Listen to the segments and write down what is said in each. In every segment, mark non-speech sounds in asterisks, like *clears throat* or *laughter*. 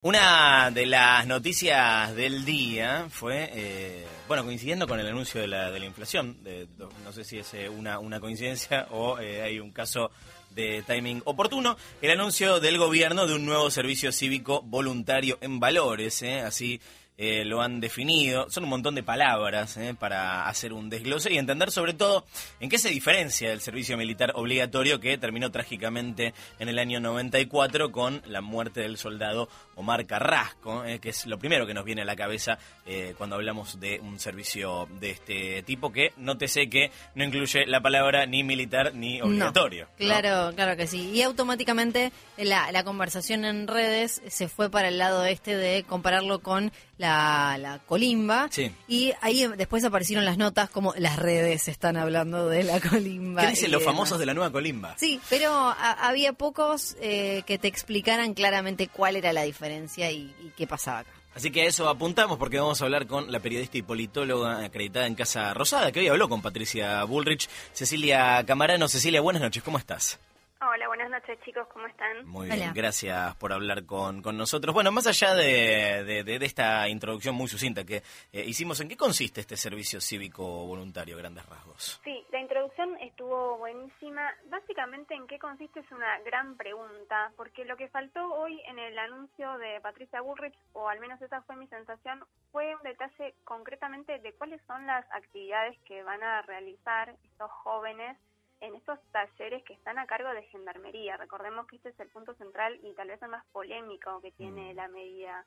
Una de las noticias del día fue, eh, bueno, coincidiendo con el anuncio de la, de la inflación, de- no sé si es eh, una, una coincidencia *laughs* o eh, hay un caso de timing oportuno, el anuncio del gobierno de un nuevo servicio cívico voluntario en valores, eh, así eh, lo han definido. Son un montón de palabras eh, para hacer un desglose y entender sobre todo en qué se diferencia del servicio militar obligatorio que terminó trágicamente en el año 94 con la muerte del soldado Omar Carrasco, eh, que es lo primero que nos viene a la cabeza eh, cuando hablamos de un servicio de este tipo que nótese que no incluye la palabra ni militar ni obligatorio. No, ¿no? claro, claro que sí. Y automáticamente la, la conversación en redes se fue para el lado este de compararlo con la, la colimba. Sí. Y ahí después aparecieron las notas como las redes están hablando de la colimba. ¿Qué dicen los demás. famosos de la nueva colimba? Sí, pero a- había pocos eh, que te explicaran claramente cuál era la diferencia y, y qué pasaba acá. Así que a eso apuntamos porque vamos a hablar con la periodista y politóloga acreditada en Casa Rosada, que hoy habló con Patricia Bullrich, Cecilia Camarano. Cecilia, buenas noches, ¿cómo estás? Hola, buenas noches chicos, ¿cómo están? Muy Hola. bien, gracias por hablar con, con nosotros. Bueno, más allá de, de- de- de esta introducción muy sucinta que eh, hicimos, ¿en qué consiste este servicio cívico voluntario, grandes rasgos? Sí, la introducción estuvo buenísima. Básicamente, ¿en qué consiste? Es una gran pregunta, porque lo que faltó hoy en el anuncio de Patricia Bullrich, o al menos esa fue mi sensación, fue un detalle concretamente de cuáles son las actividades que van a realizar estos jóvenes en estos talleres que están a cargo de Gendarmería. Recordemos que este es el punto central y tal vez el más polémico que tiene la medida.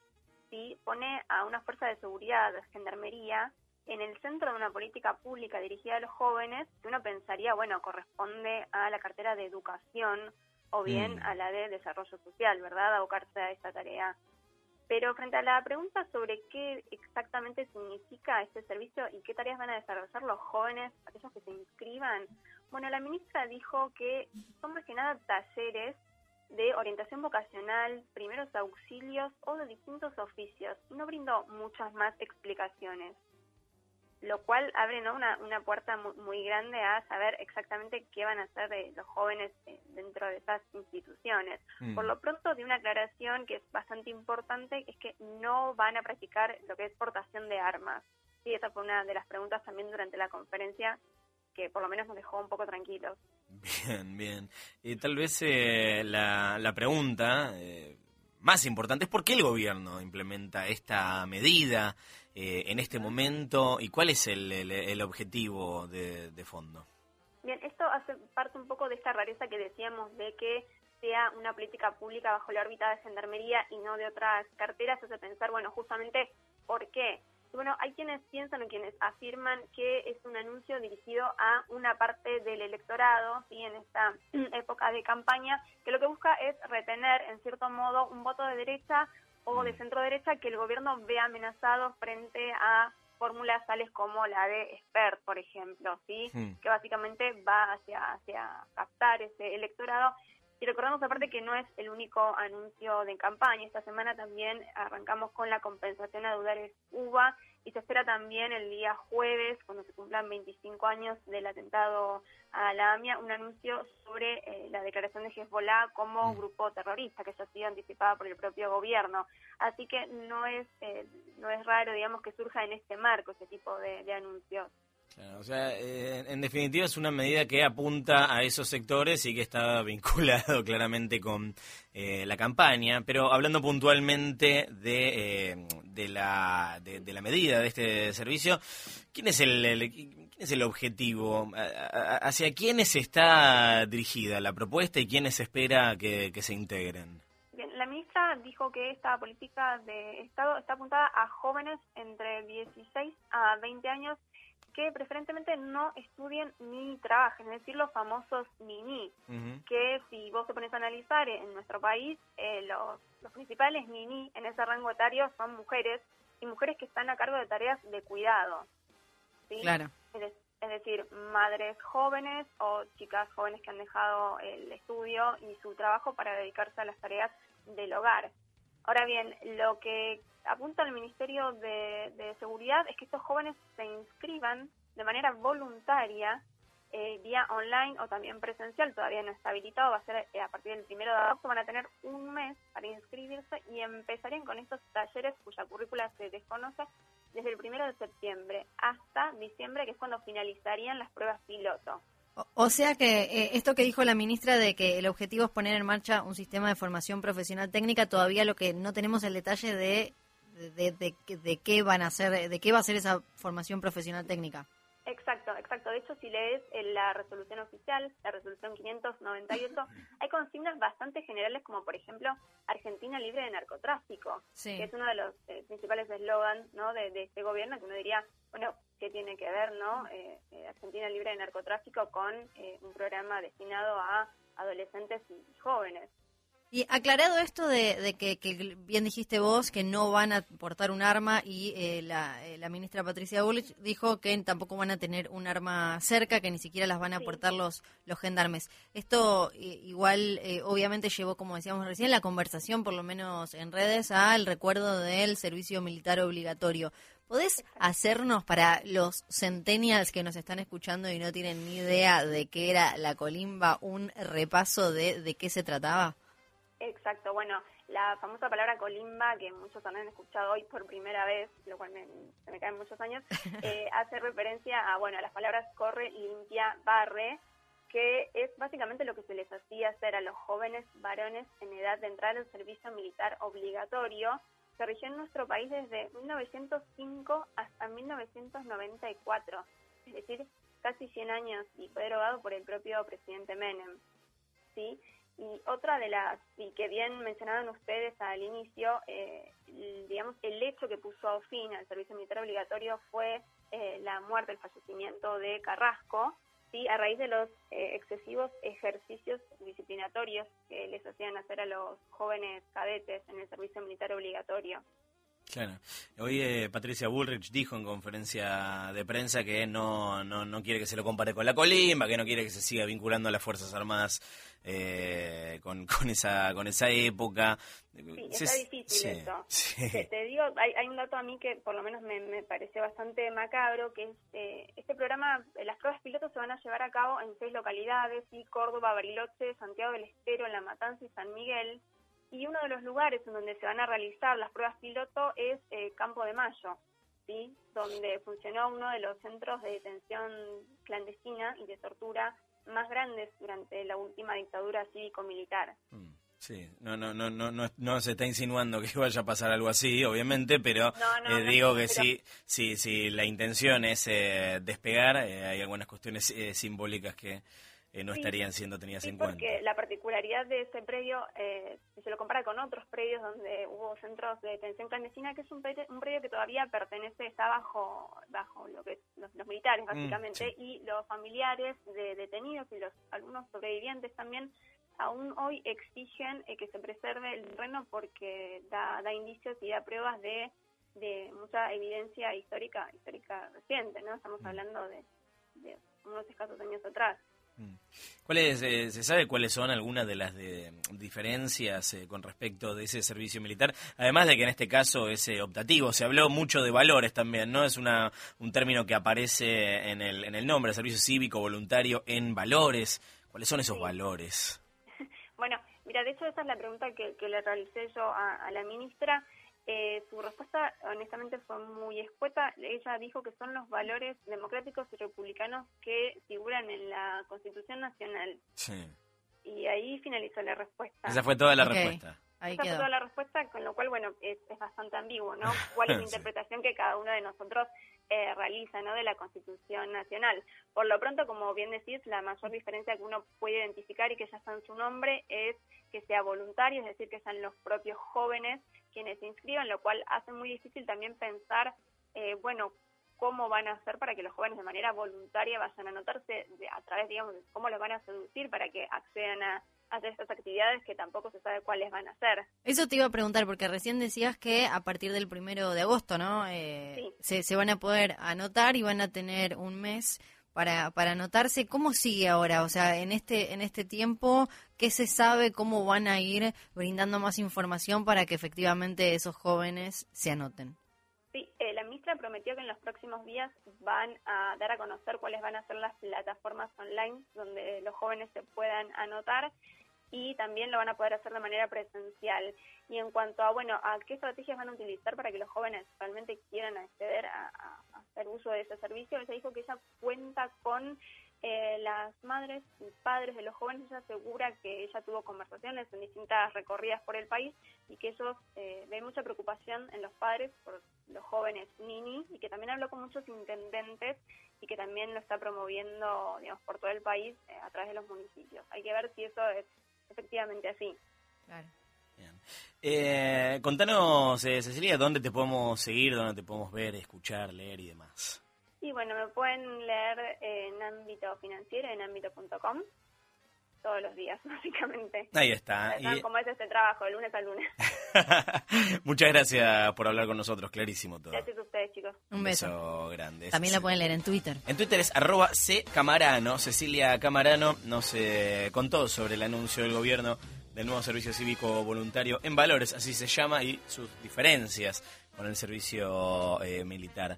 Sí, pone a una fuerza de seguridad, Gendarmería, en el centro de una política pública dirigida a los jóvenes, que uno pensaría, bueno, corresponde a la cartera de educación o bien Mm. a la de desarrollo social, ¿verdad? Abocarse a esta tarea. Pero frente a la pregunta sobre qué exactamente significa este servicio y qué tareas van a desarrollar los jóvenes, aquellos que se inscriban, bueno, la ministra dijo que son más que nada talleres de orientación vocacional, primeros auxilios o de distintos oficios. Y no brindó muchas más explicaciones, lo cual abre ¿no? una, una puerta mu- muy, grande a saber exactamente qué van a hacer eh, los jóvenes eh, dentro de esas instituciones. Mm. Por lo pronto, de una aclaración que es bastante importante, es que no van a practicar lo que es portación de armas. Sí, esa fue una de las preguntas también durante la conferencia que por lo menos nos dejó un poco tranquilos. Bien, bien. Y tal vez eh, la, la pregunta eh, más importante es por qué el gobierno implementa esta medida eh, en este momento y cuál es el, el- el objetivo de, de fondo. Bien, esto hace parte un poco de esta rareza que decíamos de que sea una política pública bajo la órbita de Gendarmería y no de otras carteras, hace pensar, bueno, justamente, ¿por qué? Bueno, hay quienes piensan o quienes afirman que es un anuncio dirigido a una parte del electorado, ¿sí? en esta *clears throat* época de campaña, que lo que busca es retener, en cierto modo, un voto de derecha o de centro derecha que el gobierno ve amenazado frente a fórmulas tales como la de expert, por ejemplo, ¿sí? Hmm. que básicamente va hacia, hacia captar ese electorado. Y recordamos aparte que no es el único anuncio de campaña. Esta semana también arrancamos con la compensación a deudores UBA y se espera también el día jueves, cuando se cumplan 25 años del atentado a la AMIA, un anuncio sobre eh, la declaración de Hezbollah como grupo terrorista, que ya ha sido anticipada por el propio gobierno. Así que no es, eh, no es raro, digamos, que surja en este marco ese tipo de, de anuncios. Claro, o sea, eh, en definitiva es una medida que apunta a esos sectores y que está *laughs* vinculado claramente con eh, la campaña, pero hablando puntualmente de, eh, de, la, de, la medida de este servicio, ¿quién es el, quién es el objetivo? ¿A- a- ¿Hacia quiénes está dirigida la propuesta y quiénes espera que, que se integren? La ministra dijo que esta política de Estado está apuntada a jóvenes entre 16 a 20 años que preferentemente no estudien ni trabajen, es decir, los famosos mini, Ujú. que si vos te pones a analizar en nuestro país, eh, los, los principales mini en ese rango etario son mujeres y mujeres que están a cargo de tareas de cuidado. ¿sí? Claro. Es, de- es decir, madres jóvenes o chicas jóvenes que han dejado el estudio y su trabajo para dedicarse a las tareas del hogar. Ahora bien, lo que apunta el Ministerio de, de Seguridad es que estos jóvenes se inscriban de manera voluntaria eh, vía online o también presencial, todavía no está habilitado, va a ser eh, a partir del primero de agosto, van a tener un mes para inscribirse y empezarían con estos talleres cuya currícula se desconoce desde el primero de septiembre hasta diciembre, que es cuando finalizarían las pruebas piloto. O, sea que eh, esto que dijo la ministra de que el objetivo es poner en marcha un sistema de formación profesional técnica, todavía lo que no tenemos el detalle de de, de, de, qué van a hacer, de qué va a ser esa formación profesional técnica. Exacto, exacto. De hecho, si lees la resolución oficial, la resolución 598, *laughs* hay consignas bastante generales como, por ejemplo, Argentina libre de narcotráfico, que es uno de los eh, principales eslogans ¿no? de, este gobierno, que uno diría, bueno, ¿qué tiene que ver no eh, eh, Argentina libre de narcotráfico con un programa destinado a adolescentes y jóvenes? Y aclarado esto de, que, bien dijiste vos, que no van a portar un arma y eh, eh, la, ministra Patricia Bullrich dijo que tampoco van a tener un arma cerca, que ni siquiera las van a portar los, los gendarmes. Esto igual eh, obviamente llevó, como decíamos recién, la conversación, por lo menos en redes, al recuerdo del servicio militar obligatorio. ¿Podés hacernos para los centennials que nos están escuchando y no tienen ni idea de qué era la colimba un repaso de, de qué se trataba? Exacto, bueno, la famosa palabra colimba, que muchos han escuchado hoy por primera vez, lo cual me, se me caen muchos años, *laughs* eh, hace referencia a, bueno, a las palabras corre, limpia, barre, que es básicamente lo que se les hacía hacer a los jóvenes varones en edad de entrar al servicio militar obligatorio. Se rigió en nuestro país desde 1905 hasta 1994, es decir, casi 100 años, y fue derogado por el propio presidente Menem. ¿sí? Y otra de las, y que bien mencionaban ustedes al inicio, eh, digamos, el hecho que puso fin al servicio militar obligatorio fue eh, la muerte, el fallecimiento de Carrasco, ¿sí? a raíz de los eh, excesivos ejercicios disciplinatorios que les hacían hacer a los jóvenes cadetes en el servicio militar obligatorio. Claro. Hoy eh, Patricia Bullrich dijo en conferencia de prensa que no, no, no quiere que se lo compare con la colimba, que no quiere que se siga vinculando a las Fuerzas Armadas eh, con, *laughs* con, esa, con esa época. Sí, está difícil eso. Te, digo, hay, hay, un dato a mí que por lo menos me, me parece bastante macabro, que es eh, este programa, las pruebas pilotos se van a llevar a cabo en seis localidades, y Córdoba, Bariloche, Santiago del Estero, La Matanza y San Miguel y uno de los lugares en donde se van a realizar las pruebas piloto es eh, Campo de Mayo, ¿sí? donde funcionó uno de los centros de detención clandestina y de tortura más grandes durante la última dictadura cívico-militar. Mm, sí, no, no, no, no, no, no se está insinuando que vaya a pasar algo así, obviamente, pero eh, digo que sí, sí, sí, la intención es eh, despegar, hay algunas cuestiones simbólicas que eh, no estarían siendo tenidas en cuenta. Porque la particularidad de ese predio, eh, si se lo compara con otros predios donde hubo centros de detención clandestina, que es un predio, un predio que todavía pertenece, está bajo, bajo lo que los, militares mm, básicamente, y los familiares de detenidos y los algunos sobrevivientes también aún hoy exigen eh, que se preserve el terreno porque da, da indicios y da pruebas de, de mucha evidencia histórica histórica reciente, ¿no? Estamos mm. hablando de, de unos escasos años atrás. Mm. ¿Cuáles, eh, ¿Se sabe cuáles son algunas de las diferencias eh, con respecto de ese servicio militar? Además de que en este caso es eh, optativo, se habló mucho de valores también, ¿no? Es una, un término que aparece en el, en el nombre, servicio cívico voluntario en valores. ¿Cuáles son esos valores? *laughs* Bueno, mira, de hecho esa es la pregunta que, le realicé yo a la ministra. Eh, su respuesta, honestamente, fue muy escueta. Ella dijo que son los valores democráticos y republicanos que figuran en la Constitución Nacional. Sí. Y ahí finalizó la respuesta. Esa fue toda la respuesta. Ahí Esa fue toda la respuesta, con lo cual, bueno, es, bastante ambiguo, ¿no? *laughs* ¿Cuál es la interpretación que cada uno de nosotros eh, realiza, ¿no? De la Constitución Nacional. Por lo pronto, como bien decís, la mayor diferencia que uno puede identificar y que ya está en su nombre es que sea voluntario, es decir, que sean los propios jóvenes quienes se inscriban, lo cual hace muy difícil también pensar, eh, bueno, cómo van a hacer para que los jóvenes de manera voluntaria vayan a anotarse a través, digamos, de cómo los van a seducir para que accedan a hacer estas actividades que tampoco se sabe cuáles van a ser. Eso te iba a preguntar, porque recién decías que a partir del primero de agosto, ¿no? Eh, se, se van a poder anotar y van a tener un mes para, para anotarse. ¿Cómo sigue ahora? O sea, en este, en este tiempo, ¿qué se sabe? ¿Cómo van a ir brindando más información para que efectivamente esos jóvenes se anoten? Sí, eh, la ministra prometió que en los próximos días van a dar a conocer cuáles van a ser las plataformas online donde los jóvenes se puedan anotar y también lo van a poder hacer de manera presencial. Y en cuanto a, bueno, a qué estrategias van a utilizar para que los jóvenes realmente quieran acceder a, hacer uso de ese servicio, ella dijo que ella con eh, las madres y padres de los jóvenes, ella asegura que ella tuvo conversaciones en distintas recorridas por el país y que ellos eh, ven mucha preocupación en los padres por los jóvenes nini y que también habló con muchos intendentes y que también lo está promoviendo digamos, por todo el país eh, a través de los municipios. Hay que ver si eso es efectivamente así. Claro. Eh, contanos, eh, Cecilia, ¿dónde te podemos seguir, dónde te podemos ver, escuchar, leer y demás? Y bueno, me pueden leer en ámbito financiero, en ámbito.com, todos los días, *laughs* básicamente. Ahí está. Y... cómo es este trabajo, de lunes a lunes. *laughs* Muchas gracias por hablar con nosotros, clarísimo todo. Gracias a ustedes, chicos. Un beso. grande. También la pueden leer en Twitter. En Twitter es arroba Camarano. Cecilia Camarano nos eh, contó sobre el anuncio del gobierno del nuevo servicio cívico voluntario en valores, así se llama, y sus diferencias con el servicio eh, militar.